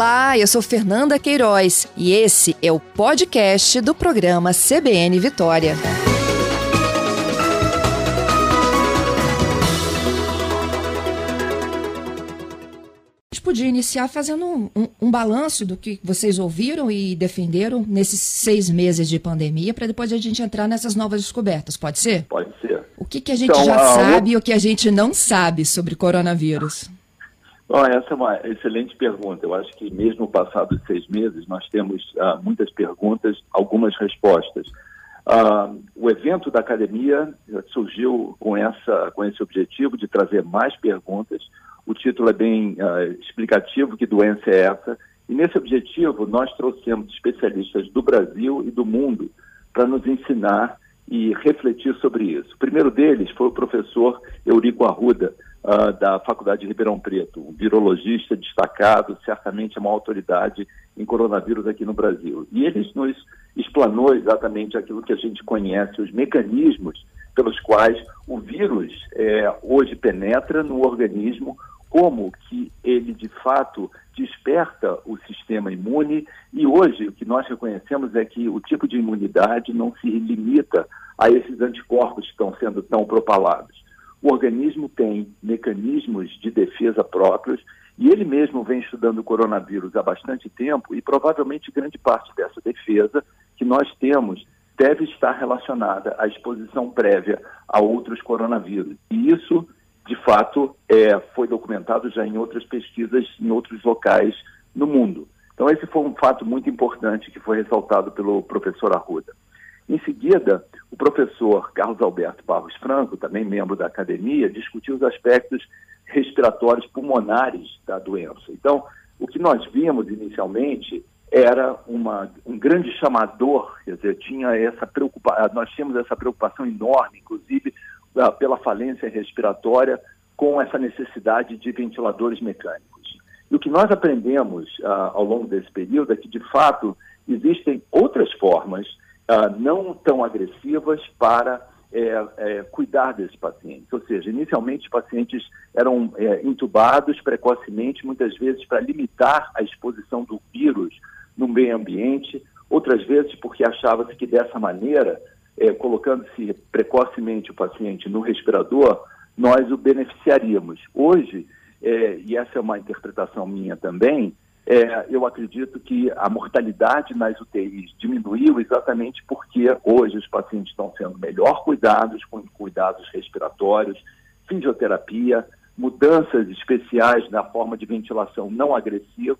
Olá, eu sou Fernanda Queiroz e esse é o podcast do programa CBN Vitória. A gente podia iniciar fazendo um, um, um balanço do que vocês ouviram e defenderam nesses seis meses de pandemia, para depois a gente entrar nessas novas descobertas. Pode ser? Pode ser. O que, que a gente então, já a... sabe e o que a gente não sabe sobre coronavírus? Essa é uma excelente pergunta. Eu acho que mesmo passados seis meses, nós temos uh, muitas perguntas, algumas respostas. Uh, o evento da academia surgiu com, essa, com esse objetivo de trazer mais perguntas. O título é bem uh, explicativo, que doença é essa? E nesse objetivo, nós trouxemos especialistas do Brasil e do mundo para nos ensinar e refletir sobre isso. O primeiro deles foi o professor Eurico Arruda, uh, da Faculdade de Ribeirão Preto, um virologista destacado, certamente é uma autoridade em coronavírus aqui no Brasil. E ele nos explanou exatamente aquilo que a gente conhece, os mecanismos pelos quais o vírus é, hoje penetra no organismo, como que ele de fato desperta o sistema imune e hoje o que nós reconhecemos é que o tipo de imunidade não se limita a esses anticorpos que estão sendo tão propalados. O organismo tem mecanismos de defesa próprios e ele mesmo vem estudando o coronavírus há bastante tempo e provavelmente grande parte dessa defesa que nós temos deve estar relacionada à exposição prévia a outros coronavírus. E isso, de fato, é, foi documentado já em outras pesquisas em outros locais no mundo. Então, esse foi um fato muito importante que foi ressaltado pelo professor Arruda. Em seguida, o professor Carlos Alberto Barros Franco, também membro da academia, discutiu os aspectos respiratórios pulmonares da doença. Então, o que nós vimos inicialmente era uma, um grande chamador, quer dizer, tinha essa preocupação, nós tínhamos essa preocupação enorme, inclusive ah, pela falência respiratória, com essa necessidade de ventiladores mecânicos. E o que nós aprendemos uh, ao longo desse período é que, de fato, existem outras formas uh, não tão agressivas para é, é, cuidar desses pacientes. Ou seja, inicialmente os pacientes eram é, intubados precocemente, muitas vezes para limitar a exposição do vírus no meio ambiente, outras vezes porque achava-se que dessa maneira, é, colocando-se precocemente o paciente no respirador, nós o beneficiaríamos. Hoje, e essa é uma interpretação minha também, é, eu acredito que a mortalidade nas UTIs diminuiu exatamente porque hoje os pacientes estão sendo melhor cuidados, com cuidados respiratórios, fisioterapia, mudanças especiais na forma de ventilação não agressiva.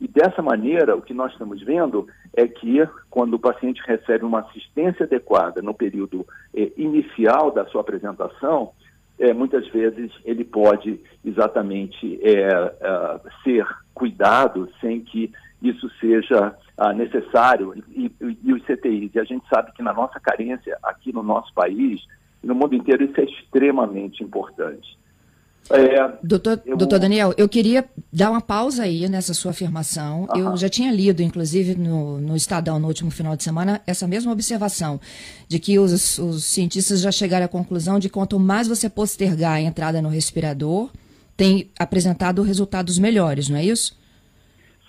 E dessa maneira, o que nós estamos vendo é que quando o paciente recebe uma assistência adequada no período eh, inicial da sua apresentação, é, muitas vezes ele pode exatamente é, é, ser cuidado sem que isso seja ah, necessário e, e, e, os CTIs. E a gente sabe que na nossa carência aqui no nosso país no mundo inteiro isso é extremamente importante. É, doutor, eu... doutor Daniel, eu queria dar uma pausa aí nessa sua afirmação. Uhum. Eu já tinha lido, inclusive, no, no Estadão, no último final de semana, essa mesma observação, de que os, os cientistas já chegaram à conclusão de que quanto mais você postergar a entrada no respirador, tem apresentado resultados melhores, não é isso?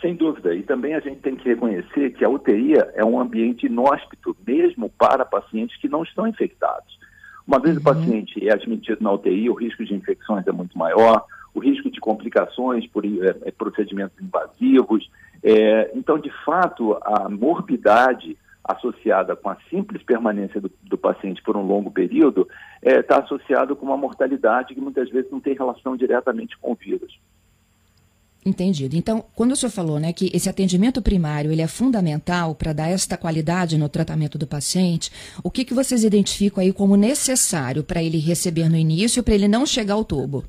Sem dúvida. E também a gente tem que reconhecer que a UTI é um ambiente inóspito, mesmo para pacientes que não estão infectados. Uma vez uhum. o paciente é admitido na UTI, o risco de infecções é muito maior, o risco de complicações por é, é, procedimentos invasivos. É, então, de fato, a morbidade associada com a simples permanência do, do paciente por um longo período está é, associada com uma mortalidade que muitas vezes não tem relação diretamente com o vírus. Entendido. Então, quando o senhor falou né, que esse atendimento primário ele é fundamental para dar esta qualidade no tratamento do paciente, o que, que vocês identificam aí como necessário para ele receber no início, para ele não chegar ao tubo?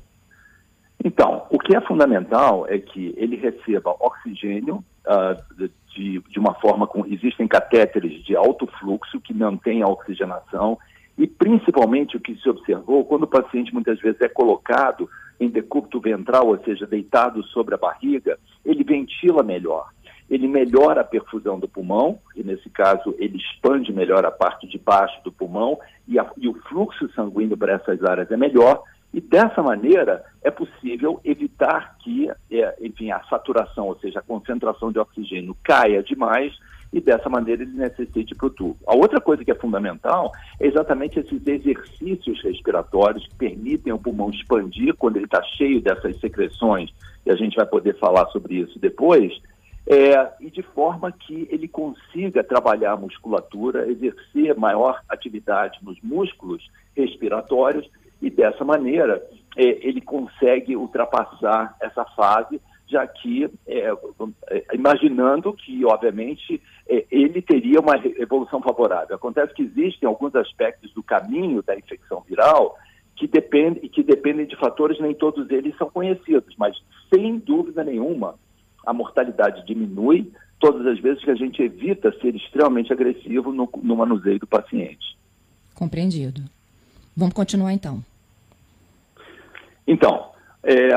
Então, o que é fundamental é que ele receba oxigênio uh, de, de uma forma com. Existem catéteres de alto fluxo que mantêm a oxigenação, e principalmente o que se observou, quando o paciente muitas vezes é colocado em decúbito ventral, ou seja, deitado sobre a barriga, ele ventila melhor. Ele melhora a perfusão do pulmão, e nesse caso ele expande melhor a parte de baixo do pulmão, e, a, e o fluxo sanguíneo para essas áreas é melhor, E dessa maneira é possível evitar que, é, enfim, a saturação, ou seja, a concentração de oxigênio caia demais e dessa maneira ele necessite para o tubo. A outra coisa que é fundamental é exatamente esses exercícios respiratórios que permitem o pulmão expandir quando ele está cheio dessas secreções, e a gente vai poder falar sobre isso depois, é, e de forma que ele consiga trabalhar a musculatura, exercer maior atividade nos músculos respiratórios e dessa maneira é, ele consegue ultrapassar essa fase, já que, é, é, imaginando que, obviamente, é, ele teria uma evolução favorável. Acontece que existem alguns aspectos do caminho da infecção viral que dependem, que dependem de fatores, nem todos eles são conhecidos, mas, sem dúvida nenhuma, a mortalidade diminui todas as vezes que a gente evita ser extremamente agressivo no, no manuseio do paciente. Compreendido. Vamos continuar então. Então, é,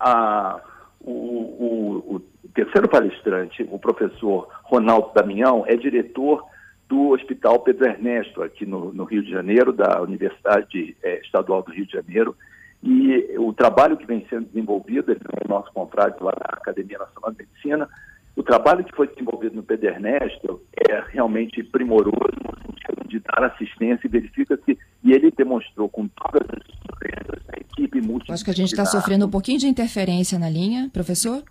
a, o, o, o, terceiro palestrante, o professor Ronaldo Damião, é diretor do Hospital Pedro Ernesto, aqui no, no Rio de Janeiro, da Universidade é, Estadual do Rio de Janeiro. E o trabalho que vem sendo desenvolvido, ele é nosso contrato lá na Academia Nacional de Medicina, o trabalho que foi desenvolvido no Pedro Ernesto é realmente primoroso de dar assistência e verifica-se, e ele demonstrou com todas as empresas, a equipe multidisciplinar... Acho que a gente está sofrendo um pouquinho de interferência na linha, professor?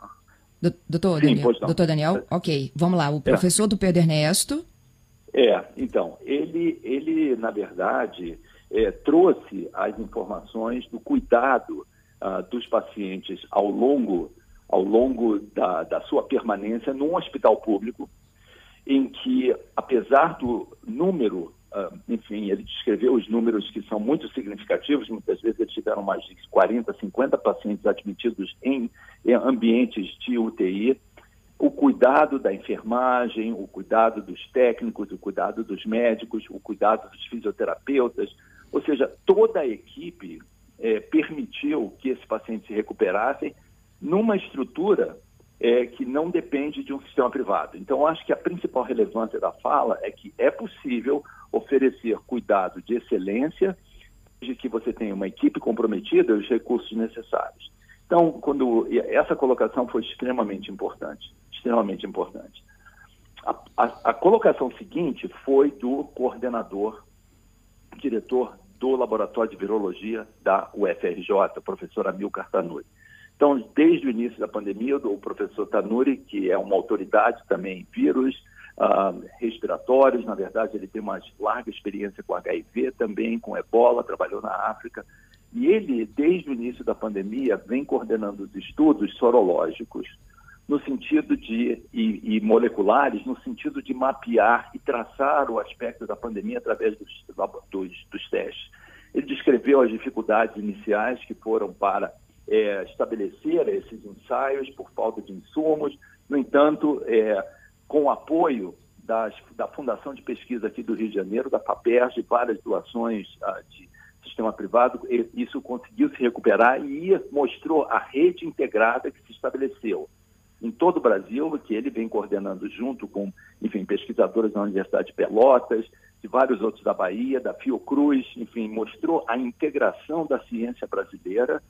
doutor, Sim, Daniel, doutor Daniel, ok, vamos lá, o é. professor é. do Pedro Ernesto... É, então, ele, ele na verdade, é, trouxe as informações do cuidado uh, dos pacientes ao longo ao longo da, da sua permanência num hospital público, em que, apesar do número, uh, enfim, ele descreveu os números que são muito significativos, muitas vezes eles tiveram mais de 40, 50 pacientes admitidos em, ambientes de UTI, o cuidado da enfermagem, o cuidado dos técnicos, o cuidado dos médicos, o cuidado dos fisioterapeutas, ou seja, toda a equipe eh, permitiu que esses pacientes se recuperassem numa estrutura é, que não depende de um sistema privado. Então, acho que a principal relevância da fala é que é possível oferecer cuidado de excelência, de que você tenha uma equipe comprometida e os recursos necessários. Então, quando essa colocação foi extremamente importante, extremamente importante. A, a, a colocação seguinte foi do coordenador, diretor do Laboratório de Virologia da UFRJ, professor Amilcar Tanuri. Então, desde o início da pandemia, o professor Tanuri, que é uma autoridade também em vírus uh, respiratórios, na verdade, ele tem uma larga experiência com HIV também, com ebola, trabalhou na África. E ele, desde o início da pandemia, vem coordenando os estudos sorológicos no sentido de e, e, moleculares no sentido de mapear e traçar o aspecto da pandemia através dos, dos, dos testes. Ele descreveu as dificuldades iniciais que foram para é, estabelecer esses ensaios por falta de insumos. No entanto, é, com o apoio das, da Fundação de Pesquisa aqui do Rio de Janeiro, da FAPERJ, várias doações ah, de sistema privado, isso conseguiu se recuperar e mostrou a rede integrada que se estabeleceu em todo o Brasil, que ele vem coordenando junto com, enfim, pesquisadores da Universidade de Pelotas, de vários outros da Bahia, da Fiocruz, enfim, mostrou a integração da ciência brasileira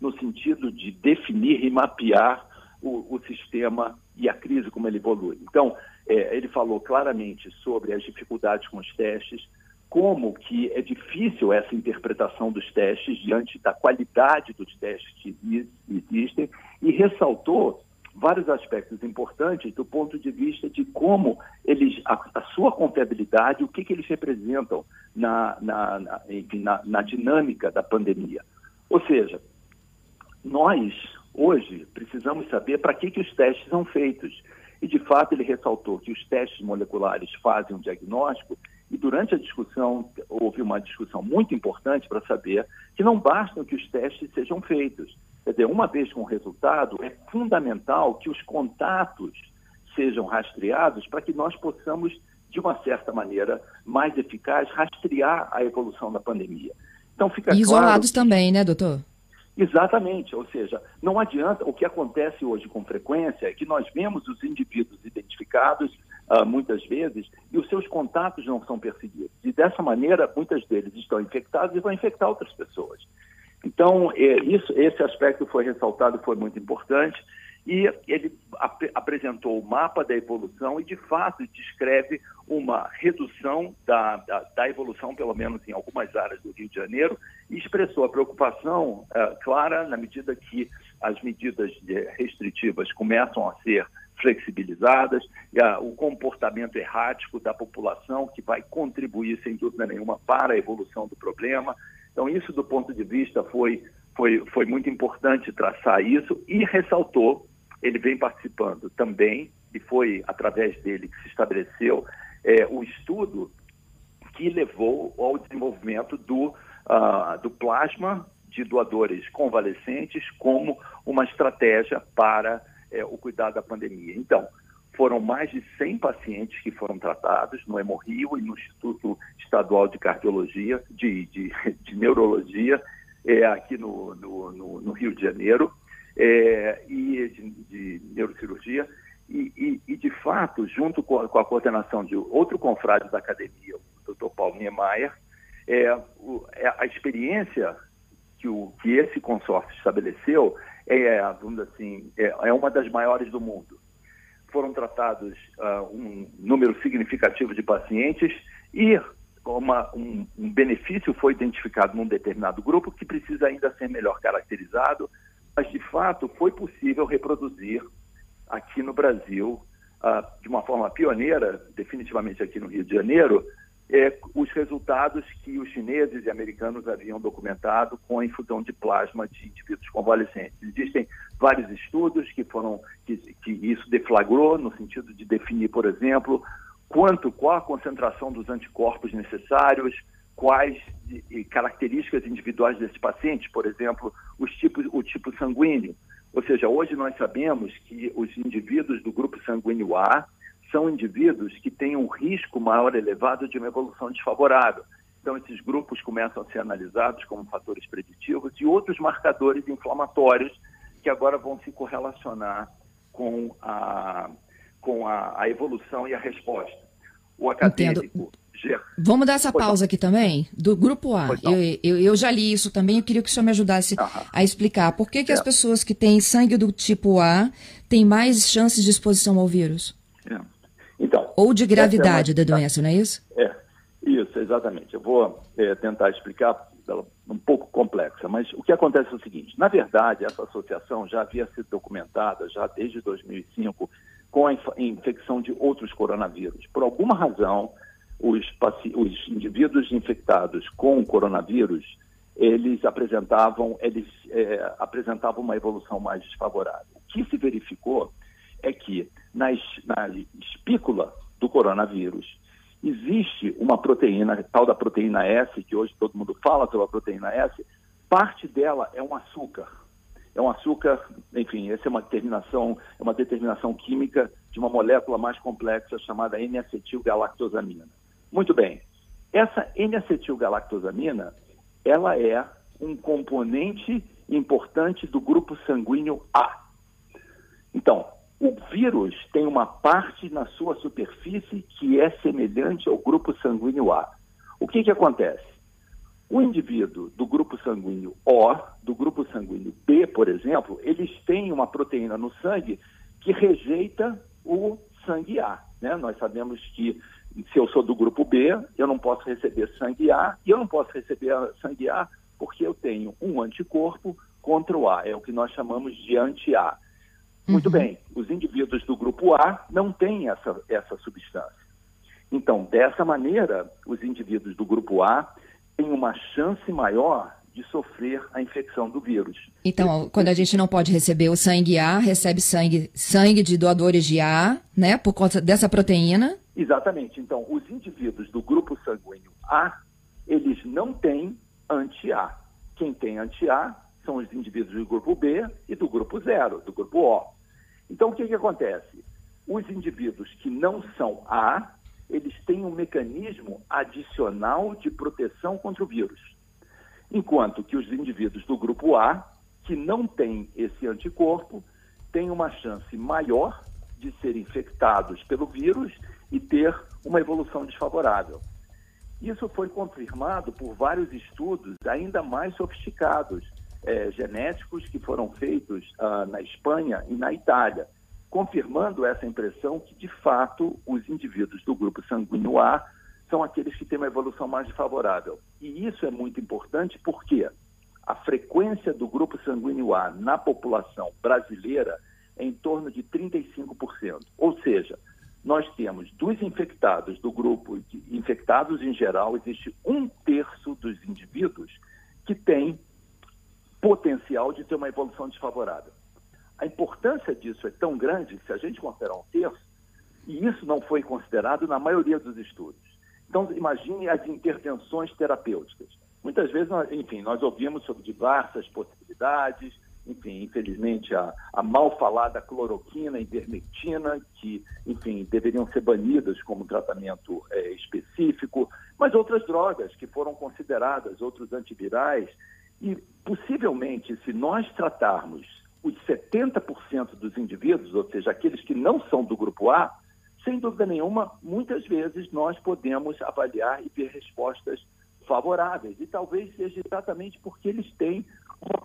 no sentido de definir e mapear o, o sistema e a crise como ele evolui. Então, é, ele falou claramente sobre as dificuldades com os testes, como que é difícil essa interpretação dos testes diante da qualidade dos testes que existem e ressaltou vários aspectos importantes do ponto de vista de como eles, a, a sua confiabilidade, o que, que eles representam na, na, na, enfim, na, na dinâmica da pandemia. Ou seja, nós, hoje, precisamos saber para que, que os testes são feitos. E, de fato, ele ressaltou que os testes moleculares fazem um diagnóstico e, durante a discussão, houve uma discussão muito importante para saber que não basta que os testes sejam feitos. Quer dizer, uma vez com o resultado, é fundamental que os contatos sejam rastreados para que nós possamos, de uma certa maneira mais eficaz, rastrear a evolução da pandemia. Então, fica e isolados claro... também, né, doutor? Exatamente, ou seja, não adianta, o que acontece hoje com frequência é que nós vemos os indivíduos identificados uh, muitas vezes e os seus contatos não são perseguidos. E dessa maneira, muitas deles estão infectados e vão infectar outras pessoas. Então, é, isso, esse aspecto foi ressaltado, foi muito importante, e ele ap apresentou o mapa da evolução e, de fato, descreve uma redução da, da, da, evolução, pelo menos em algumas áreas do Rio de Janeiro, e expressou a preocupação uh, clara na medida que as medidas restritivas começam a ser flexibilizadas, e, o comportamento errático da população, que vai contribuir, sem dúvida nenhuma, para a evolução do problema. Então, isso, do ponto de vista, foi, foi, foi muito importante traçar isso e ressaltou ele vem participando também, e foi através dele que se estabeleceu é, o estudo que levou ao desenvolvimento do, uh, do plasma de doadores convalescentes como uma estratégia para é, o cuidado da pandemia. Então, foram mais de 100 pacientes que foram tratados no Hemorrio e no Instituto Estadual de Cardiologia, de, de, de Neurologia, é, aqui no, no, no, no Rio de Janeiro é, e de, de neurocirurgia. E, e, e, de fato, junto com a, com a, coordenação de outro confrade da academia, o Dr. Paulo Niemeyer, é, o, é, a experiência que, o, que esse consórcio estabeleceu é, vamos assim, é, é uma das maiores do mundo. Foram tratados uh, um número significativo de pacientes e uma, um, um benefício foi identificado num determinado grupo que precisa ainda ser melhor caracterizado, mas de fato foi possível reproduzir aqui no Brasil, ah, de uma forma pioneira, definitivamente aqui no Rio de Janeiro, é, os resultados que os chineses e americanos haviam documentado com a infusão de plasma de indivíduos convalescentes. Existem vários estudos que foram que, que isso deflagrou no sentido de definir, por exemplo, quanto qual a concentração dos anticorpos necessários, quais características individuais desses pacientes, por exemplo, os tipos, o tipo sanguíneo. Ou seja, hoje nós sabemos que os indivíduos do grupo sanguíneo A são indivíduos que têm um risco maior elevado de uma evolução desfavorável. Então, esses grupos começam a ser analisados como fatores preditivos e outros marcadores inflamatórios que agora vão se correlacionar com a, com a, a evolução e a resposta. O acadêmico. Entendo. Vamos dar essa pausa aqui também, do grupo A. Eu, eu, eu, já li isso também, eu queria que o senhor me ajudasse a explicar. Por que, que é. as pessoas que têm sangue do tipo A têm mais chances de exposição ao vírus? É. Então, Ou de gravidade é da doença, não é isso? É, isso, exatamente. Eu vou é, tentar explicar um pouco complexa, mas o que acontece é o seguinte: na verdade, essa associação já havia sido documentada já desde 2005 com a infecção de outros coronavírus. Por alguma razão, os, os indivíduos infectados com o coronavírus, eles apresentavam, eles é, apresentavam uma evolução mais desfavorável. O que se verificou é que nas, na espícula do coronavírus existe uma proteína, tal da proteína S, que hoje todo mundo fala sobre a proteína S, parte dela é um açúcar. É um açúcar, enfim, essa é uma determinação, é uma determinação química de uma molécula mais complexa chamada N-acetilgalactosamina. Muito bem. Essa N-acetilgalactosamina, ela é um componente importante do grupo sanguíneo A. Então, o vírus tem uma parte na sua superfície que é semelhante ao grupo sanguíneo A. O que, que acontece? O indivíduo do grupo sanguíneo O, do grupo sanguíneo B, por exemplo, eles têm uma proteína no sangue que rejeita o sangue A. Né? Nós sabemos que se eu sou do grupo B, eu não posso receber sangue A, e eu não posso receber sangue A porque eu tenho um anticorpo contra o A, é o que nós chamamos de anti-A. Muito uhum. bem, os indivíduos do grupo A não têm essa, essa substância. Então, dessa maneira, os indivíduos do grupo A têm uma chance maior de sofrer a infecção do vírus. Então, quando a gente não pode receber o sangue A, recebe sangue, sangue de doadores de A, né, por conta dessa proteína. Exatamente. Então, os indivíduos do grupo sanguíneo A, eles não têm anti-A. Quem tem anti-A são os indivíduos do grupo B e do grupo zero, do grupo O. Então, o que, que acontece? Os indivíduos que não são A, eles têm um mecanismo adicional de proteção contra o vírus enquanto que os indivíduos do grupo A, que não têm esse anticorpo, têm uma chance maior de serem infectados pelo vírus e ter uma evolução desfavorável. Isso foi confirmado por vários estudos ainda mais sofisticados, é, genéticos que foram feitos uh, na Espanha e na Itália, confirmando essa impressão que, de fato, os indivíduos do grupo sanguíneo A são aqueles que têm uma evolução mais favorável. E isso é muito importante porque a frequência do grupo sanguíneo A na população brasileira é em torno de 35%. Ou seja, nós temos dos infectados do grupo infectados em geral, existe um terço dos indivíduos que tem potencial de ter uma evolução desfavorável. A importância disso é tão grande que se a gente considerar um terço, e isso não foi considerado na maioria dos estudos. Então, imagine as intervenções terapêuticas. Muitas vezes, enfim, nós ouvimos sobre diversas possibilidades, enfim, infelizmente, a, a mal falada cloroquina, ivermectina, que, enfim, deveriam ser banidas como tratamento é, específico, mas outras drogas que foram consideradas, outros antivirais, e possivelmente, se nós tratarmos os 70% dos indivíduos, ou seja, aqueles que não são do grupo A, sem dúvida nenhuma, muitas vezes nós podemos avaliar e ter respostas favoráveis. E talvez seja exatamente porque eles têm uma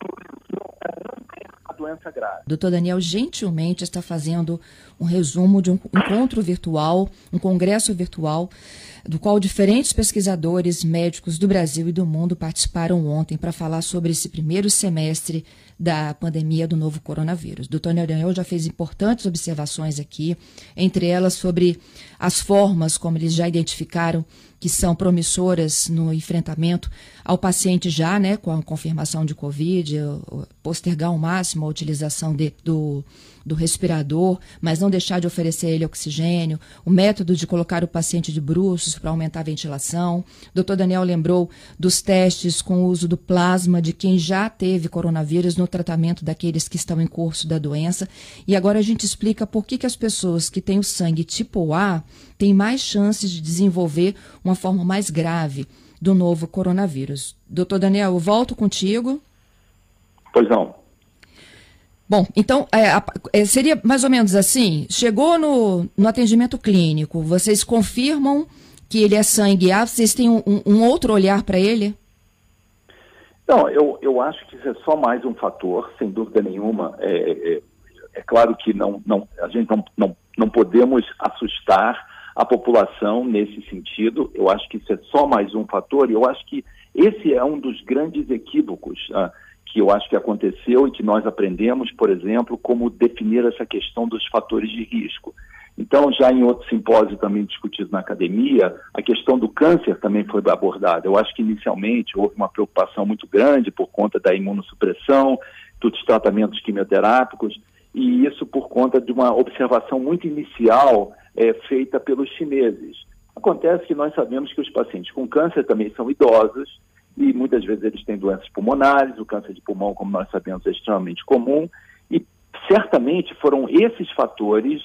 doença grave. Doutor Daniel gentilmente está fazendo um resumo de um encontro virtual, um congresso virtual, do qual diferentes pesquisadores médicos do Brasil e do mundo participaram ontem para falar sobre esse primeiro semestre da pandemia do novo coronavírus. Doutor Daniel já fez importantes observações aqui, entre elas sobre as formas como eles já identificaram que são promissoras no enfrentamento ao paciente já, né, com a confirmação de Covid, postergar ao máximo a utilização de, do, do respirador, mas não deixar de oferecer a ele oxigênio, o método de colocar o paciente de bruços para aumentar a ventilação. O doutor Daniel lembrou dos testes com o uso do plasma de quem já teve coronavírus no tratamento daqueles que estão em curso da doença. E agora a gente explica por que, que as pessoas que têm o sangue tipo A têm mais chances de desenvolver uma forma mais grave do novo coronavírus. Doutor Daniel, eu volto contigo. Pois não. Bom, então é, é, seria mais ou menos assim: chegou no, no atendimento clínico, vocês confirmam que ele é sangue A, vocês têm um, um outro olhar para ele? Não, eu, eu acho que isso é só mais um fator, sem dúvida nenhuma. É, é, é claro que não, não, a gente não, não, não podemos assustar a população nesse sentido. Eu acho que isso é só mais um fator e eu acho que esse é um dos grandes equívocos ah, que eu acho que aconteceu e que nós aprendemos, por exemplo, como definir essa questão dos fatores de risco. Então, já em outro simpósio também discutido na academia, a questão do câncer também foi abordada. Eu acho que inicialmente houve uma preocupação muito grande por conta da imunossupressão, dos tratamentos quimioterápicos, e isso por conta de uma observação muito inicial é, feita pelos chineses. Acontece que nós sabemos que os pacientes com câncer também são idosos e muitas vezes eles têm doenças pulmonares, o câncer de pulmão, como nós sabemos, é extremamente comum, e certamente foram esses fatores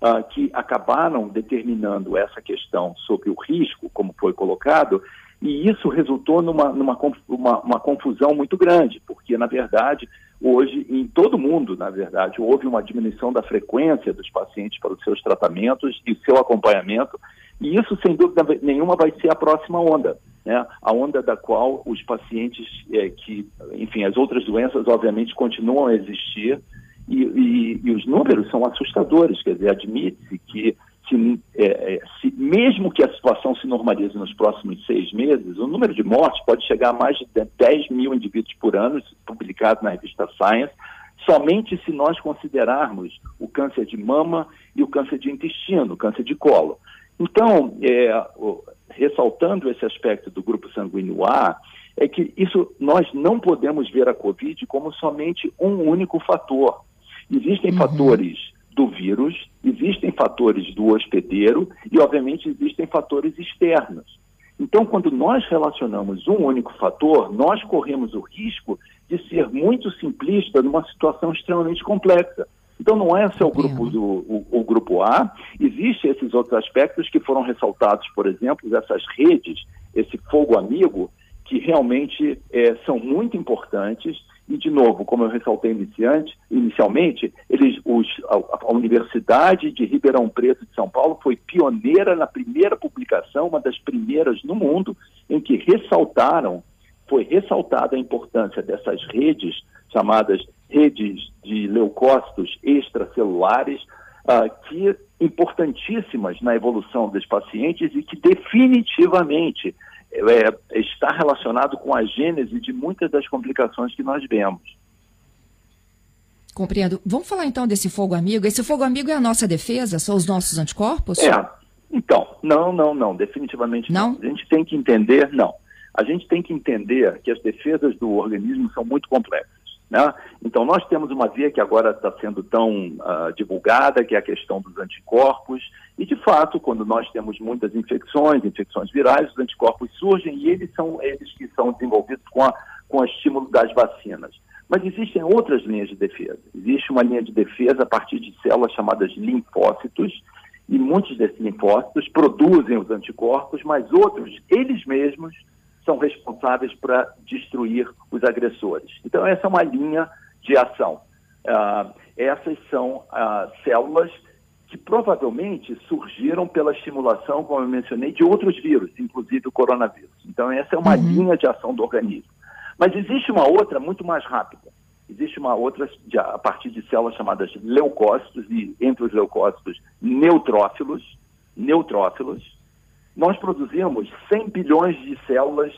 uh, que acabaram determinando essa questão sobre o risco, como foi colocado, e isso resultou numa, numa uma, uma confusão muito grande, porque, na verdade, hoje, em todo mundo, na verdade, houve uma diminuição da frequência dos pacientes para os seus tratamentos e seu acompanhamento, e isso, sem dúvida nenhuma, vai ser a próxima onda, né? a onda da qual os pacientes é, que, enfim, as outras doenças, obviamente, continuam a existir, e, e, e os números são assustadores, quer dizer, admite-se que mesmo que a situação se normalize nos próximos seis meses, o número de mortes pode chegar a mais de 10 mil indivíduos por ano, publicado na revista Science, somente se nós considerarmos o câncer de mama e o câncer de intestino, o câncer de colo. Então, é, ressaltando esse aspecto do grupo sanguíneo A, é que isso nós não podemos ver a Covid como somente um único fator. Existem uhum. fatores do vírus, existem fatores do hospedeiro e, obviamente, existem fatores externos. Então, quando nós relacionamos um único fator, nós corremos o risco de ser muito simplista numa situação extremamente complexa. Então, não é só o grupo, do, o, o grupo A, existem esses outros aspectos que foram ressaltados, por exemplo, essas redes, esse fogo amigo, que realmente é, são muito importantes e, de novo, como eu ressaltei iniciante, inicialmente, eles, os, a, a, Universidade de Ribeirão Preto de São Paulo foi pioneira na primeira publicação, uma das primeiras no mundo, em que ressaltaram foi ressaltada a importância dessas redes, chamadas redes de leucócitos extracelulares, uh, que importantíssimas na evolução dos pacientes e que definitivamente é, está relacionado com a gênese de muitas das complicações que nós vemos. Compreendo. Vamos falar então desse fogo amigo. Esse fogo amigo é a nossa defesa? São os nossos anticorpos? É. Então, não, não, não. Definitivamente não. não. A gente tem que entender, não. A gente tem que entender que as defesas do organismo são muito complexas. Né? Então, nós temos uma via que agora está sendo tão uh, divulgada, que é a questão dos anticorpos. E, de fato, quando nós temos muitas infecções, infecções virais, os anticorpos surgem e eles são eles que são desenvolvidos com, a, com o estímulo das vacinas. Mas existem outras linhas de defesa. Existe uma linha de defesa a partir de células chamadas linfócitos, e muitos desses linfócitos produzem os anticorpos, mas outros, eles mesmos, são responsáveis para destruir os agressores. Então, essa é uma linha de ação. Uh, essas são uh, células que provavelmente surgiram pela estimulação, como eu mencionei, de outros vírus, inclusive o coronavírus. Então, essa é uma uhum. linha de ação do organismo. Mas existe uma outra muito mais rápida. Existe uma outra de, a partir de células chamadas leucócitos, e entre os leucócitos, neutrófilos, neutrófilos. Nós produzimos 100 bilhões de células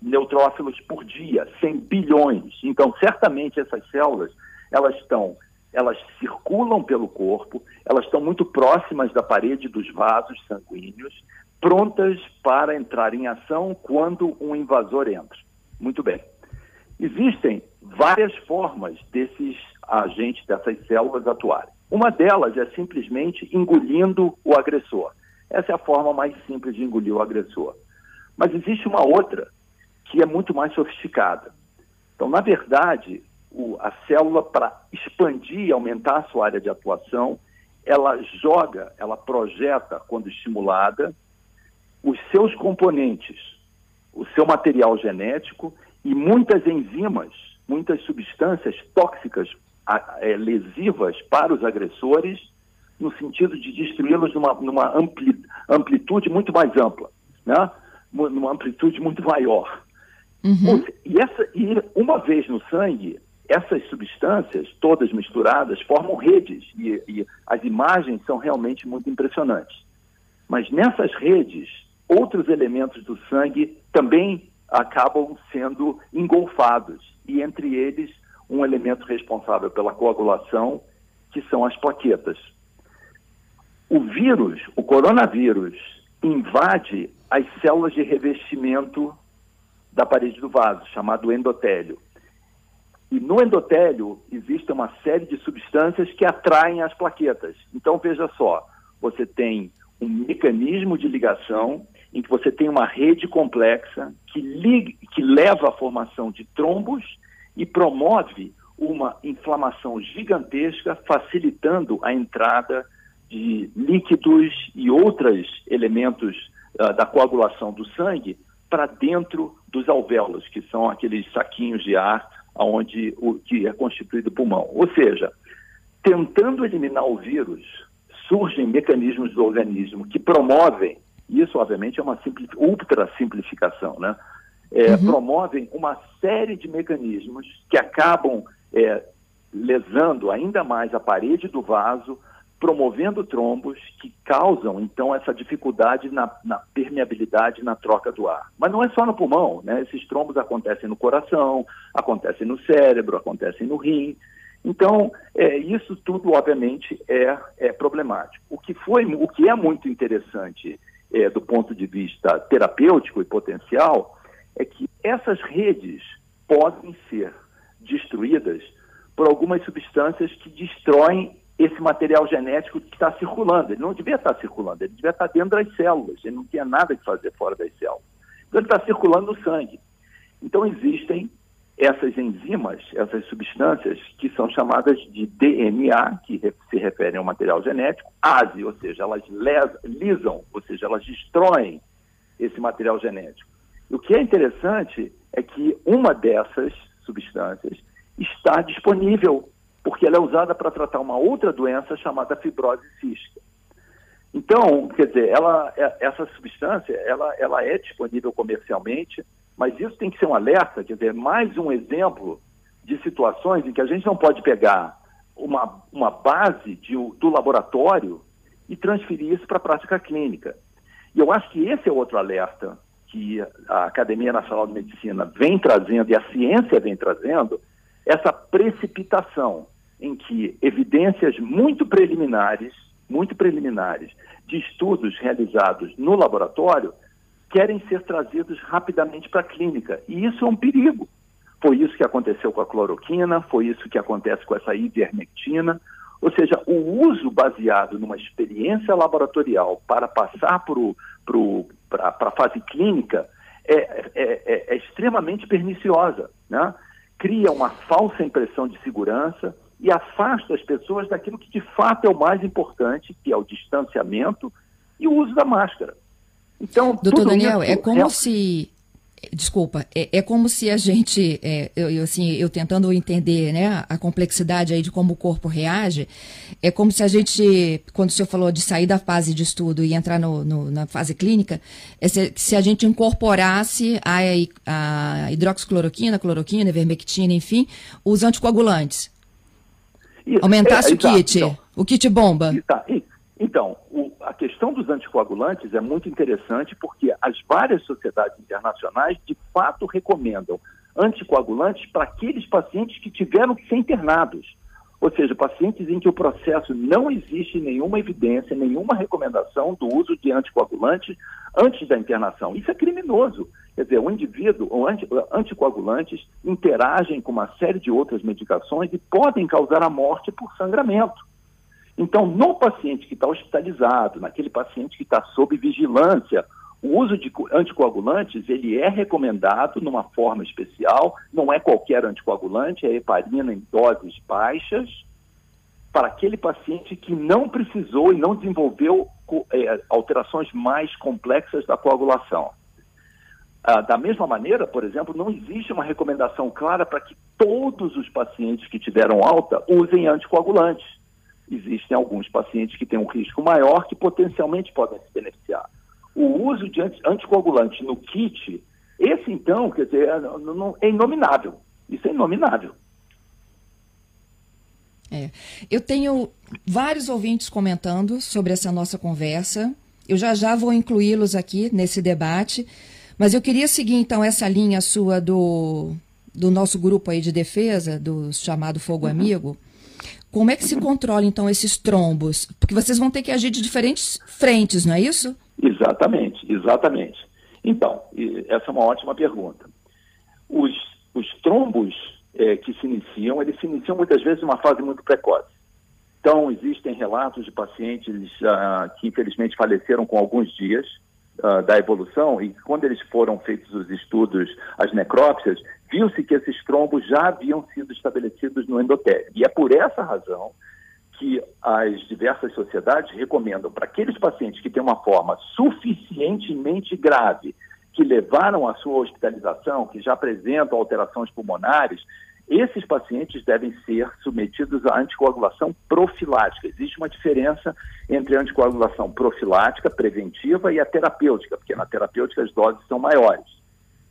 neutrófilos por dia, 100 bilhões. Então, certamente essas células, elas estão, elas circulam pelo corpo, elas estão muito próximas da parede dos vasos sanguíneos, prontas para entrar em ação quando um invasor entra. Muito bem. Existem várias formas desses agentes, dessas células atuarem. Uma delas é simplesmente engolindo o agressor. Essa é a forma mais simples de engolir o agressor. Mas existe uma outra que é muito mais sofisticada. Então, na verdade, o, a célula, para expandir e aumentar a sua área de atuação, ela joga, ela projeta, quando estimulada, os seus componentes, o seu material genético e muitas enzimas, muitas substâncias tóxicas é, lesivas para os agressores, no sentido de destruí-los numa, numa ampli, amplitude muito mais ampla, né? numa amplitude muito maior. Uhum. E, essa, e uma vez no sangue, essas substâncias, todas misturadas, formam redes e, e as imagens são realmente muito impressionantes. Mas nessas redes, outros elementos do sangue também acabam sendo engolfados, e entre eles um elemento responsável pela coagulação, que são as plaquetas. O vírus, o coronavírus, invade as células de revestimento da parede do vaso, chamado endotélio. E no endotélio existe uma série de substâncias que atraem as plaquetas. Então veja só, você tem um mecanismo de ligação em que você tem uma rede complexa que, liga, que leva à formação de trombos e promove uma inflamação gigantesca, facilitando a entrada de líquidos e outros elementos uh, da coagulação do sangue para dentro dos alvéolos, que são aqueles saquinhos de ar onde o que é constituído o pulmão. Ou seja, tentando eliminar o vírus, surgem mecanismos do organismo que promovem, isso obviamente é uma ultra simplificação, né? É, uhum. Promovem uma série de mecanismos que acabam é, lesando ainda mais a parede do vaso, promovendo trombos que causam, então, essa dificuldade na, na, permeabilidade na troca do ar. Mas não é só no pulmão, né? Esses trombos acontecem no coração, acontecem no cérebro, acontecem no rim. Então, é, isso tudo, obviamente, é, é problemático. O que, foi, o que é muito interessante é, do ponto de vista terapêutico e potencial é que essas redes podem ser destruídas por algumas substâncias que destroem esse material genético que está circulando. Ele não devia estar circulando, ele devia estar dentro das células, ele não tinha nada que fazer fora das células. Então ele está circulando no sangue. Então existem essas enzimas, essas substâncias que são chamadas de DNA, que se referem ao material genético, ASE, ou seja, elas lisam, ou seja, elas destroem esse material genético. E o que é interessante é que uma dessas substâncias está disponível porque ela é usada para tratar uma outra doença chamada fibrose cística. Então, quer dizer, ela, é, essa substância ela, ela é disponível comercialmente, Mas isso tem que ser um alerta, quer dizer, mais um exemplo de situações em que a gente não pode pegar uma, uma base de, do laboratório e transferir isso para a prática clínica. E eu acho que esse é outro alerta que a Academia Nacional de Medicina vem trazendo e a ciência vem trazendo, essa precipitação em que evidências muito preliminares, muito preliminares, de estudos realizados no laboratório, querem ser trazidos rapidamente para a clínica. E isso é um perigo. Foi isso que aconteceu com a cloroquina, foi isso que acontece com essa ivermectina. Ou seja, o uso baseado numa experiência laboratorial para passar para a fase clínica é, é, é, é, extremamente perniciosa. Né? Cria uma falsa impressão de segurança e afasta as pessoas daquilo que de fato é o mais importante, que é o distanciamento e o uso da máscara. Então, Doutor Daniel, é como é... se Desculpa, é, é, como se a gente, é, eu, eu, assim, eu tentando entender né, a complexidade aí de como o corpo reage, é como se a gente, quando o senhor falou de sair da fase de estudo e entrar no, no, na fase clínica, é se, se, a gente incorporasse a, a hidroxicloroquina, cloroquina, ivermectina, enfim, os anticoagulantes. Aumentasse é, o kit, então, o kit bomba. Tá, então, o, a questão dos anticoagulantes é muito interessante porque as várias sociedades internacionais de fato recomendam anticoagulantes para aqueles pacientes que tiveram que ser internados. Ou seja, pacientes em que o processo não existe nenhuma evidência, nenhuma recomendação do uso de anticoagulantes antes da internação. Isso é criminoso. Quer dizer, o indivíduo, ou anti, anticoagulantes, interagem com uma série de outras medicações e podem causar a morte por sangramento. Então, no paciente que está hospitalizado, naquele paciente que está sob vigilância, o uso de anticoagulantes ele é recomendado numa forma especial, não é qualquer anticoagulante, é heparina em doses baixas, para aquele paciente que não precisou e não desenvolveu é, alterações mais complexas da coagulação. Ah, da mesma maneira, por exemplo, não existe uma recomendação clara para que todos os pacientes que tiveram alta usem anticoagulantes existem alguns pacientes que têm um risco maior que potencialmente podem se beneficiar. O uso de anticoagulantes no kit, esse então, quer dizer, é, é inominável. Isso é inominável. É. Eu tenho vários ouvintes comentando sobre essa nossa conversa. Eu já já vou incluí-los aqui nesse debate, mas eu queria seguir então essa linha sua do, do nosso grupo aí de defesa, do chamado Fogo uhum. Amigo. Como é que se controla, então, esses trombos? Porque vocês vão ter que agir de diferentes frentes, não é isso? Exatamente, exatamente. Então, essa é uma ótima pergunta. Os, os trombos é, que se iniciam, eles se iniciam muitas vezes em uma fase muito precoce. Então, existem relatos de pacientes uh, que infelizmente faleceram com alguns dias uh, da evolução, e quando eles foram feitos os estudos, as necrópsias, viu-se que esses trombos já haviam sido estabelecidos no endotélio. E é por essa razão que as diversas sociedades recomendam para aqueles pacientes que têm uma forma suficientemente grave, que levaram à sua hospitalização, que já apresentam alterações pulmonares, esses pacientes devem ser submetidos à anticoagulação profilática. Existe uma diferença entre a anticoagulação profilática, preventiva, e a terapêutica, porque na terapêutica as doses são maiores.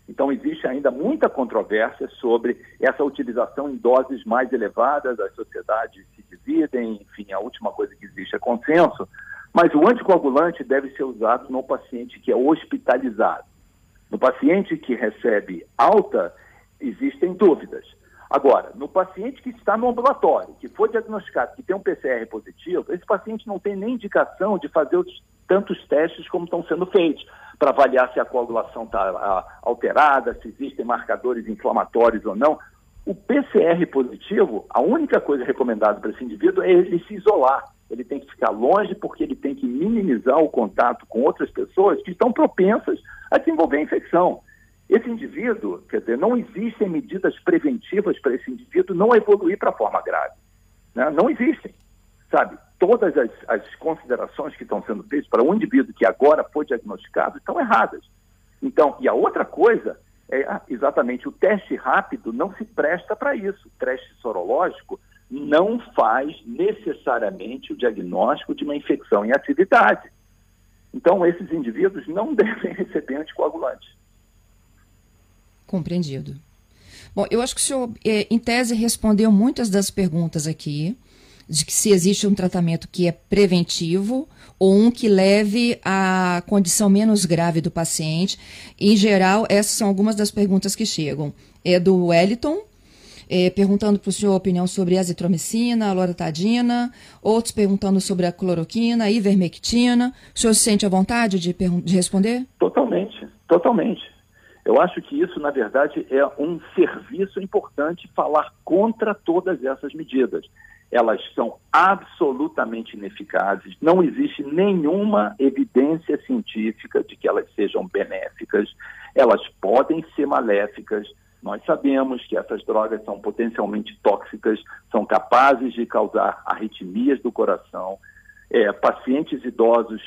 Então, existe ainda muita controvérsia sobre essa utilização em doses mais elevadas, as sociedades se dividem, enfim, a última coisa que existe é consenso, mas o anticoagulante deve ser usado no paciente que é hospitalizado. No paciente que recebe alta, existem dúvidas. Agora, no paciente que está no ambulatório, que foi diagnosticado, que tem um PCR positivo, esse paciente não tem nem indicação de fazer os, tantos testes como estão sendo feitos para avaliar se a coagulação está alterada, se existem marcadores inflamatórios ou não. O PCR positivo, a única coisa recomendada para esse indivíduo é ele se isolar. Ele tem que ficar longe porque ele tem que minimizar o contato com outras pessoas que estão propensas a desenvolver a infecção. Esse indivíduo, quer dizer, não existem medidas preventivas para esse indivíduo não evoluir para forma grave. Né? Não existem, sabe? Todas as, as considerações que estão sendo feitas para um indivíduo que agora foi diagnosticado estão erradas. Então, e a outra coisa é ah, exatamente o teste rápido não se presta para isso. O teste sorológico não faz necessariamente o diagnóstico de uma infecção em atividade. Então, esses indivíduos não devem receber anticoagulantes. Compreendido. Bom, eu acho que o senhor, é, em tese, respondeu muitas das perguntas aqui, de que se existe um tratamento que é preventivo ou um que leve à condição menos grave do paciente. Em geral, essas são algumas das perguntas que chegam. É do Wellington, é, perguntando para o senhor a opinião sobre azitromicina, loratadina, outros perguntando sobre a cloroquina, ivermectina. O senhor se sente à vontade de, de responder? Totalmente, totalmente. Eu acho que isso, na verdade, é um serviço importante falar contra todas essas medidas. Elas são absolutamente ineficazes, não existe nenhuma evidência científica de que elas sejam benéficas, elas podem ser maléficas. Nós sabemos que essas drogas são potencialmente tóxicas, são capazes de causar arritmias do coração. É, pacientes idosos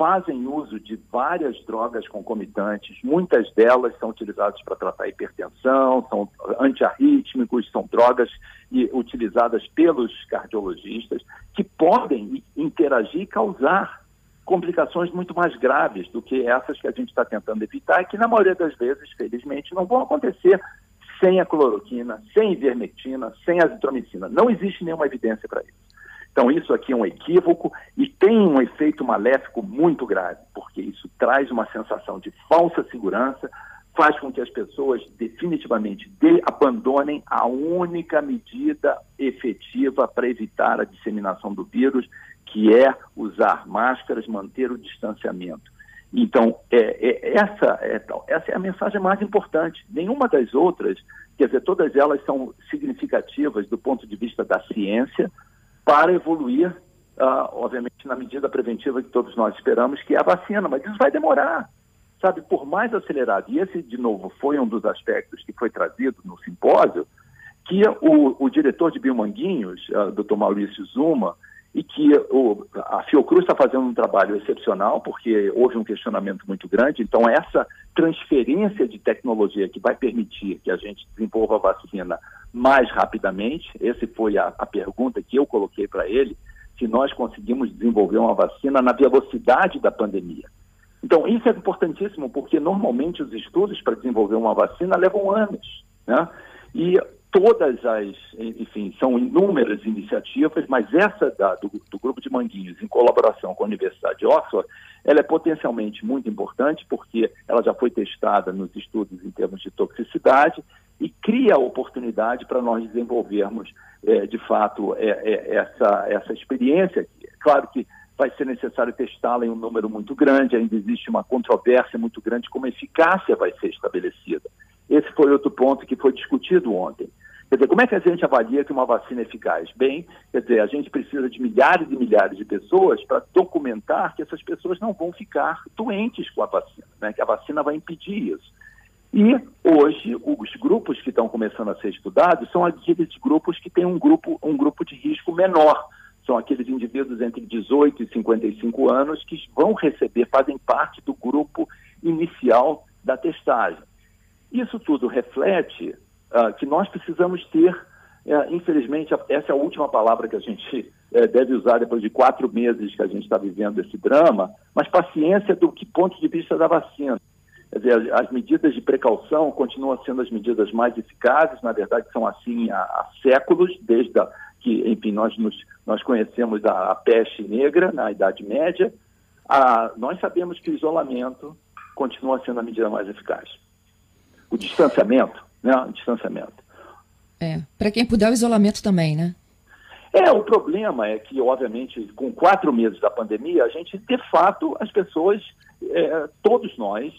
fazem uso de várias drogas concomitantes, muitas delas são utilizadas para tratar hipertensão, são antiarrítmicos, são drogas utilizadas pelos cardiologistas que podem interagir e causar complicações muito mais graves do que essas que a gente está tentando evitar que na maioria das vezes, felizmente, não vão acontecer sem a cloroquina, sem ivermectina, sem a azitromicina. Não existe nenhuma evidência para isso. Então, isso aqui é um equívoco e tem um efeito maléfico muito grave, porque isso traz uma sensação de falsa segurança, faz com que as pessoas definitivamente de, abandonem a única medida efetiva para evitar a disseminação do vírus, que é usar máscaras, manter o distanciamento. Então, é, é, essa, é, essa é a mensagem mais importante. Nenhuma das outras, quer dizer, todas elas são significativas do ponto de vista da ciência, para evoluir, uh, obviamente, na medida preventiva que todos nós esperamos, que é a vacina. Mas isso vai demorar, sabe? Por mais acelerado. E esse, de novo, foi um dos aspectos que foi trazido no simpósio, que o, o diretor de Biomanguinhos, uh, Dr. Maurício Zuma, e que o, a Fiocruz está fazendo um trabalho excepcional, porque houve um questionamento muito grande. Então, essa transferência de tecnologia que vai permitir que a gente desenvolva a vacina mais rapidamente, essa foi a, a pergunta que eu coloquei para ele, se nós conseguimos desenvolver uma vacina na velocidade da pandemia. Então, isso é importantíssimo, porque normalmente os estudos para desenvolver uma vacina levam anos. Né? E todas as, enfim, são inúmeras iniciativas, mas essa da, do, do, Grupo de Manguinhos, em colaboração com a Universidade de Oxford, ela é potencialmente muito importante, porque ela já foi testada nos estudos em termos de toxicidade e cria a oportunidade para nós desenvolvermos, é, de fato, é, é, essa, essa experiência. É claro que vai ser necessário testá-la em um número muito grande, ainda existe uma controvérsia muito grande como a eficácia vai ser estabelecida. Esse foi outro ponto que foi discutido ontem. Quer dizer, como é que a gente avalia que uma vacina é eficaz? Bem, quer dizer, a gente precisa de milhares e milhares de pessoas para documentar que essas pessoas não vão ficar doentes com a vacina, né? que a vacina vai impedir isso. E hoje os grupos que estão começando a ser estudados são aqueles grupos que têm um grupo, um grupo de risco menor. São aqueles indivíduos entre 18 e 55 anos que vão receber, fazem parte do grupo inicial da testagem. Isso tudo reflete uh, que nós precisamos ter, uh, infelizmente, essa é a última palavra que a gente uh, deve usar depois de quatro meses que a gente está vivendo esse drama, mas paciência do que ponto de vista da vacina. Quer dizer, as medidas de precaução continuam sendo as medidas mais eficazes, na verdade são assim há, há séculos, desde a, que, enfim, nós, nos, nós conhecemos a, a peste negra na Idade Média. A, nós sabemos que o isolamento continua sendo a medida mais eficaz. O distanciamento né? Distanciamento. É. Para quem puder, o isolamento também, né? É, o problema é que, obviamente, com quatro meses da pandemia, a gente, de fato, as pessoas, é, todos nós,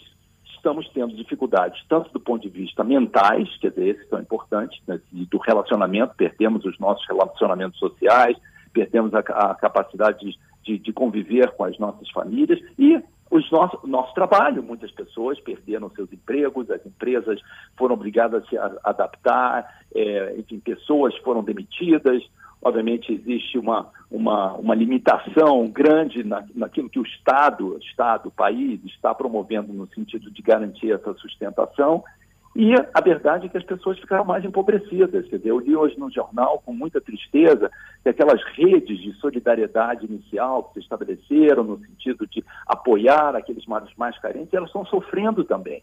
estamos tendo dificuldades, tanto do ponto de vista mentais, quer dizer, esses são importantes, né, do relacionamento, perdemos os nossos relacionamentos sociais, perdemos a, a capacidade de, de, de, conviver com as nossas famílias e os nosso, nosso trabalho. Muitas pessoas perderam seus empregos, as empresas foram obrigadas a se adaptar, é, enfim, pessoas foram demitidas. Obviamente, existe uma, uma, uma limitação grande na, naquilo que o Estado, Estado, o país, está promovendo no sentido de garantir essa sustentação. E a verdade é que as pessoas ficaram mais empobrecidas. Dizer, eu li hoje no jornal com muita tristeza que aquelas redes de solidariedade inicial que se estabeleceram no sentido de apoiar aqueles mais carentes, elas estão sofrendo também.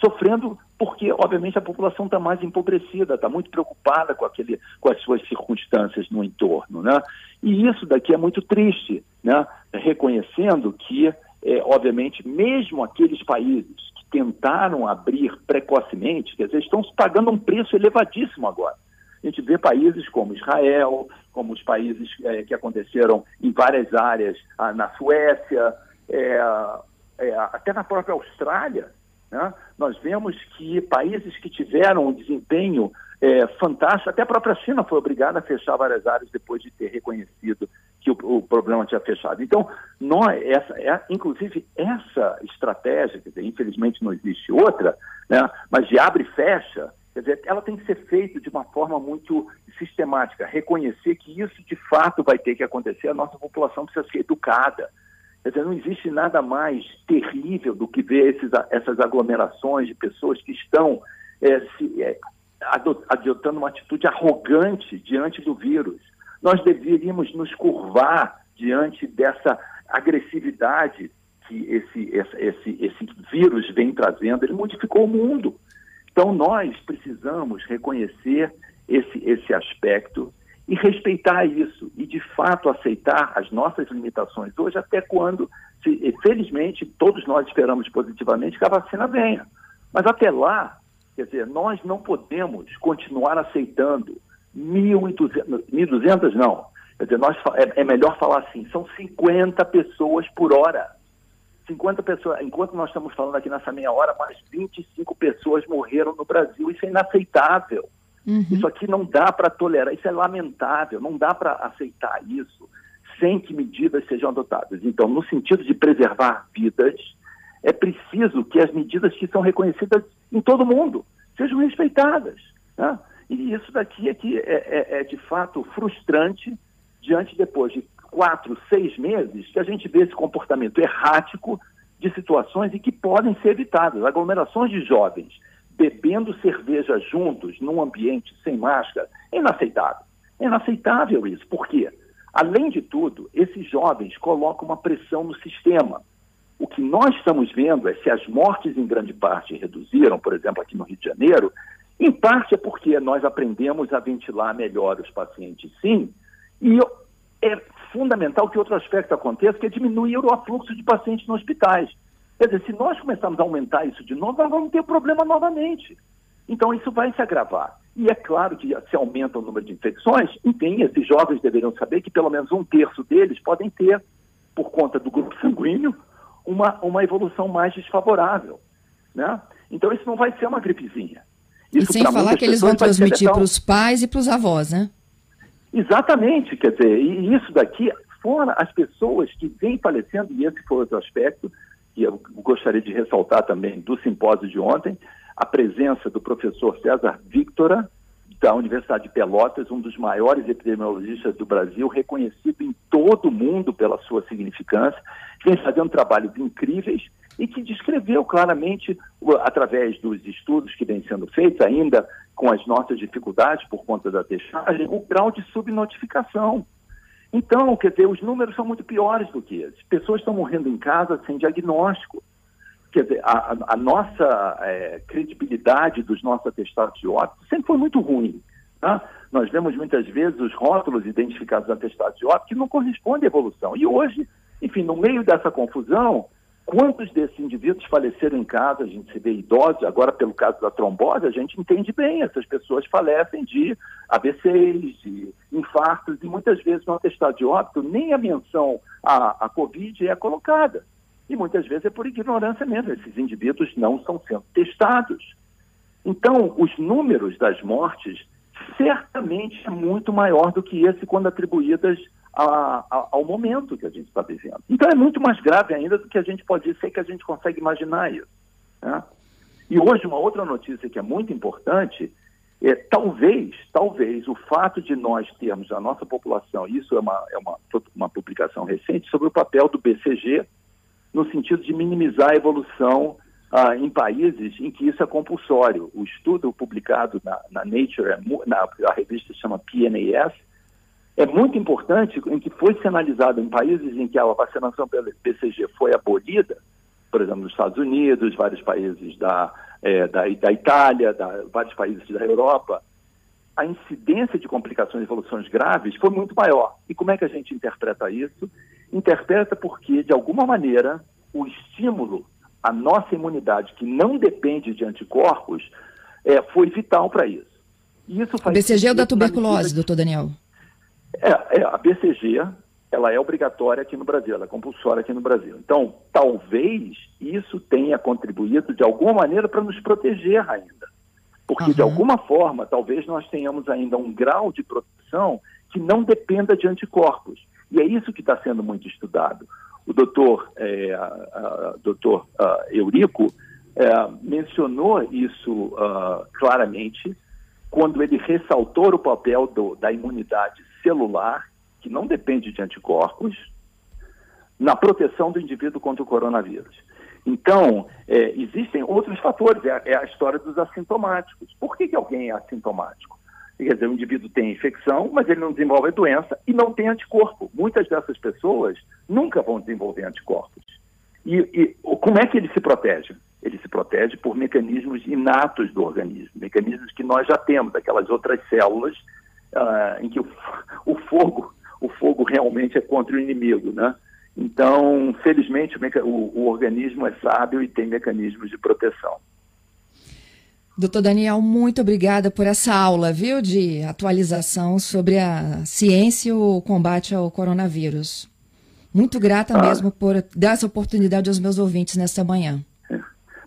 sofrendo porque, obviamente, a população está mais empobrecida, está muito preocupada com, aquele, com as suas circunstâncias no entorno. Né? E isso daqui é muito triste, né? reconhecendo que, é, obviamente, mesmo aqueles países que tentaram abrir precocemente, quer dizer, estão pagando um preço elevadíssimo agora. A gente vê países como Israel, como os países é, que aconteceram em várias áreas, na Suécia, é, é, até na própria Austrália, né? Nós vemos que países que tiveram um desempenho é, fantástico, até a própria China foi obrigada a fechar várias áreas depois de ter reconhecido que o, o problema tinha fechado. Então, nós, essa, é, inclusive, essa estratégia, dizer, infelizmente não existe outra, né? mas de abre e fecha, quer dizer, ela tem que ser feita de uma forma muito sistemática, reconhecer que isso de fato vai ter que acontecer, a nossa população precisa ser educada. Quer dizer, não existe nada mais terrível do que ver esses, essas aglomerações de pessoas que estão é, se, é, adotando uma atitude arrogante diante do vírus. Nós deveríamos nos curvar diante dessa agressividade que esse, esse, esse vírus vem trazendo. Ele modificou o mundo. Então, nós precisamos reconhecer esse, esse aspecto e respeitar isso e de fato aceitar as nossas limitações hoje até quando, se, felizmente, todos nós esperamos positivamente que a vacina venha. Mas até lá, quer dizer, nós não podemos continuar aceitando 1.200, não. Quer dizer, nós, é, é melhor falar assim, são 50 pessoas por hora. 50 pessoas, enquanto nós estamos falando aqui nessa meia hora, mais 25 pessoas morreram no Brasil. Isso é inaceitável. Uhum. Isso aqui não dá para tolerar, isso é lamentável, não dá para aceitar isso sem que medidas sejam adotadas. Então, no sentido de preservar vidas, é preciso que as medidas que são reconhecidas em todo mundo sejam respeitadas. Né? E isso daqui é, que é, é, é, de fato frustrante diante depois de quatro, seis meses que a gente vê esse comportamento errático de situações e que podem ser evitadas. Aglomerações de jovens bebendo cerveja juntos num ambiente sem máscara, é inaceitável. É inaceitável isso. Por quê? Além de tudo, esses jovens colocam uma pressão no sistema. O que nós estamos vendo é se as mortes em grande parte reduziram, por exemplo, aqui no Rio de Janeiro, em parte é porque nós aprendemos a ventilar melhor os pacientes, sim, e é fundamental que outro aspecto aconteça, que é diminuir o afluxo de pacientes nos hospitais. Quer dizer, se nós começarmos a aumentar isso de novo, nós vamos ter problema novamente. Então, isso vai se agravar. E é claro que se aumenta o número de infecções, enfim, esses jovens deveriam saber que pelo menos um terço deles podem ter, por conta do grupo sanguíneo, uma, uma evolução mais desfavorável. Né? Então, isso não vai ser uma gripezinha. Isso, e sem falar que eles vão transmitir para os pais e para os avós, né? Exatamente, quer dizer, e isso daqui, fora as pessoas que vêm falecendo, e esse foi outro aspecto, e eu gostaria de ressaltar também do simpósio de ontem, a presença do professor César Victora, da Universidade de Pelotas, um dos maiores epidemiologistas do Brasil, reconhecido em todo o mundo pela sua significância, vem fazendo trabalhos incríveis e que descreveu claramente, através dos estudos que vêm sendo feitos, ainda com as nossas dificuldades por conta da testagem, o grau de subnotificação. Então, quer dizer, os números são muito piores do que esses. Pessoas estão morrendo em casa sem diagnóstico. Quer dizer, a, a nossa é, credibilidade dos nossos atestados de óbito sempre foi muito ruim. Tá? Nós vemos muitas vezes os rótulos identificados atestados de óbito que não correspondem à evolução. E hoje, enfim, no meio dessa confusão, Quantos desses indivíduos faleceram em casa? A gente se vê idosos, agora pelo caso da trombose, a gente entende bem, essas pessoas falecem de AVCs, de infartos, e muitas vezes no atestado de óbito nem a menção à, à Covid é colocada. E muitas vezes é por ignorância mesmo, esses indivíduos não estão sendo testados. Então, os números das mortes certamente é muito maior do que esse quando atribuídas a, a, ao momento que a gente está vivendo. Então é muito mais grave ainda do que a gente pode ser que a gente consegue imaginar isso. Né? E hoje uma outra notícia que é muito importante é talvez, talvez o fato de nós termos a nossa população, isso é uma, é uma, uma publicação recente sobre o papel do BCG no sentido de minimizar a evolução ah, em países em que isso é compulsório. O estudo publicado na, na Nature, na, a revista chama PNAS, é muito importante em que foi sinalizado em países em que a vacinação pelo PCG foi abolida, por exemplo, nos Estados Unidos, vários países da, é, da, da Itália, da vários países da Europa, a incidência de complicações e evoluções graves foi muito maior. E como é que a gente interpreta isso? Interpreta porque, de alguma maneira, o estímulo à nossa imunidade, que não depende de anticorpos, é, foi vital para isso. E isso faz BCG ou da tuberculose, doutor Daniel? É, é, a BCG, ela é obrigatória aqui no Brasil, ela é compulsória aqui no Brasil. Então, talvez isso tenha contribuído de alguma maneira para nos proteger ainda. Porque, uhum. de alguma forma, talvez nós tenhamos ainda um grau de proteção que não dependa de anticorpos. E é isso que está sendo muito estudado. O doutor, é, a, a, doutor uh, Eurico é, mencionou isso uh, claramente quando ele ressaltou o papel do, da imunidade celular, que não depende de anticorpos, na proteção do indivíduo contra o coronavírus. Então, é, existem outros fatores, é, é, a história dos assintomáticos. Por que, que alguém é assintomático? Quer dizer, o indivíduo tem infecção, mas ele não desenvolve a doença e não tem anticorpo. Muitas dessas pessoas nunca vão desenvolver anticorpos. E, e como é que ele se protege? Ele se protege por mecanismos inatos do organismo, mecanismos que nós já temos, aquelas outras células uh, em que o, o fogo o fogo realmente é contra o inimigo, né? Então, felizmente, o, o, organismo é sábio e tem mecanismos de proteção. Doutor Daniel, muito obrigada por essa aula, viu, de atualização sobre a ciência e o combate ao coronavírus. Muito grata ah. mesmo por dar essa oportunidade aos meus ouvintes nesta manhã. É.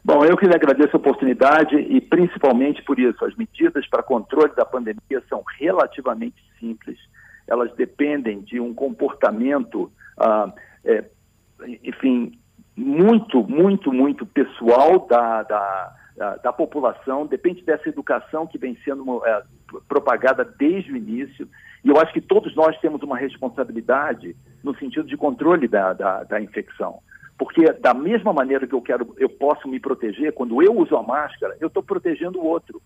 Bom, eu que lhe agradeço a oportunidade e principalmente por isso. As medidas para controle da pandemia são relativamente simples. Elas dependem de um comportamento ah, é, enfim, muito, muito, muito pessoal da, da, da, população, depende dessa educação que vem sendo é, propagada desde o início. E eu acho que todos nós temos uma responsabilidade no sentido de controle da, da, da infecção. Porque da mesma maneira que eu quero, eu posso me proteger, quando eu uso a máscara, eu estou protegendo o outro.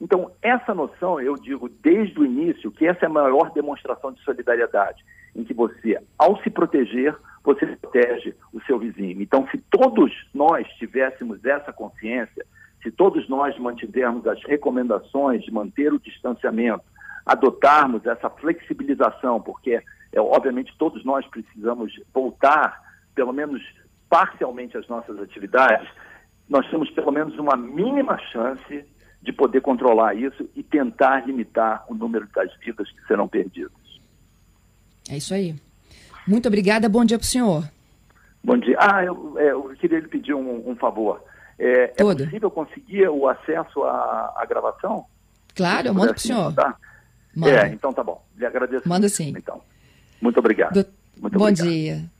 Então, essa noção, eu digo desde o início que essa é a maior demonstração de solidariedade, em que você, ao se proteger, você protege o seu vizinho. Então, se todos nós tivéssemos essa consciência, se todos nós mantivermos as recomendações de manter o distanciamento, adotarmos essa flexibilização, porque é, obviamente todos nós precisamos voltar, pelo menos parcialmente, às nossas atividades, nós temos pelo menos uma mínima chance de poder controlar isso e tentar limitar o número das vidas que serão perdidas. É isso aí. Muito obrigada, bom dia para o senhor. Bom dia. Ah, eu, é, eu queria lhe pedir um, um favor. É, é, possível conseguir o acesso à, à gravação? Claro, eu mando para o senhor. Tá? É, então tá bom. Lhe agradeço. Manda sim. Então, muito obrigado. Do... Muito bom obrigado. dia.